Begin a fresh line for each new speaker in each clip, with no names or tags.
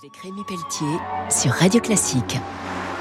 Avec Rémi Pelletier sur Radio Classique.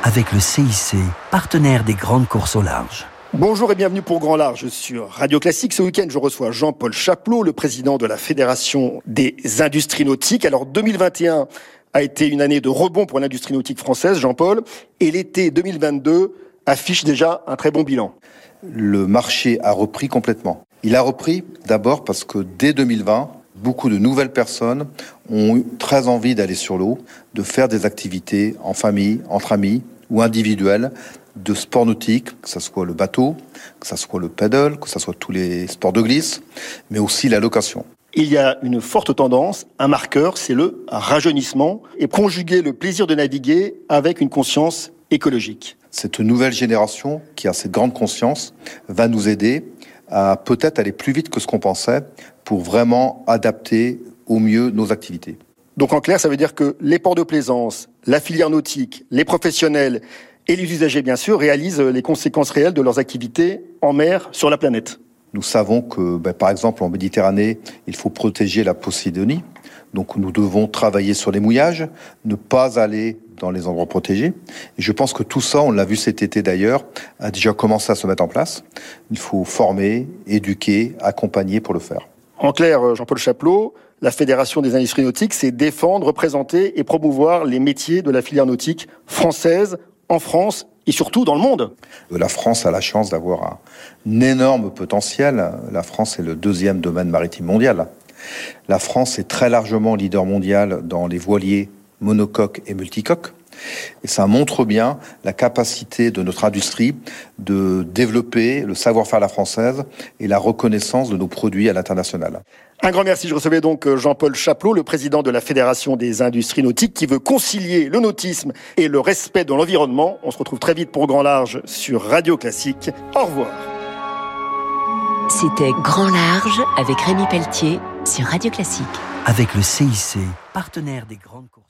Avec le CIC, partenaire des grandes courses au large.
Bonjour et bienvenue pour Grand Large sur Radio Classique. Ce week-end, je reçois Jean-Paul Chaplot, le président de la Fédération des industries nautiques. Alors 2021 a été une année de rebond pour l'industrie nautique française, Jean-Paul, et l'été 2022 affiche déjà un très bon bilan.
Le marché a repris complètement. Il a repris d'abord parce que dès 2020, beaucoup de nouvelles personnes ont eu très envie d'aller sur l'eau, de faire des activités en famille, entre amis ou individuelles, de sport nautique, que ce soit le bateau, que ce soit le paddle, que ce soit tous les sports de glisse, mais aussi la location.
Il y a une forte tendance, un marqueur, c'est le rajeunissement et conjuguer le plaisir de naviguer avec une conscience écologique.
Cette nouvelle génération qui a cette grande conscience va nous aider à peut-être aller plus vite que ce qu'on pensait pour vraiment adapter au mieux nos activités.
Donc en clair, ça veut dire que les ports de plaisance, la filière nautique, les professionnels et les usagers, bien sûr, réalisent les conséquences réelles de leurs activités en mer sur la planète.
Nous savons que, ben, par exemple, en Méditerranée, il faut protéger la Posidonie. Donc nous devons travailler sur les mouillages, ne pas aller dans les endroits protégés. Et je pense que tout ça, on l'a vu cet été d'ailleurs, a déjà commencé à se mettre en place. Il faut former, éduquer, accompagner pour le faire.
En clair, Jean-Paul Chaplot, la Fédération des industries nautiques, c'est défendre, représenter et promouvoir les métiers de la filière nautique française en France et surtout dans le monde.
La France a la chance d'avoir un énorme potentiel. La France est le deuxième domaine maritime mondial. La France est très largement leader mondial dans les voiliers monocoques et multicoques. Et ça montre bien la capacité de notre industrie de développer le savoir-faire à la française et la reconnaissance de nos produits à l'international.
Un grand merci. Je recevais donc Jean-Paul Chaplot, le président de la Fédération des industries nautiques, qui veut concilier le nautisme et le respect de l'environnement. On se retrouve très vite pour Grand Large sur Radio Classique. Au revoir.
C'était Grand Large avec Rémi Pelletier sur Radio Classique.
Avec le CIC, partenaire des grandes courses.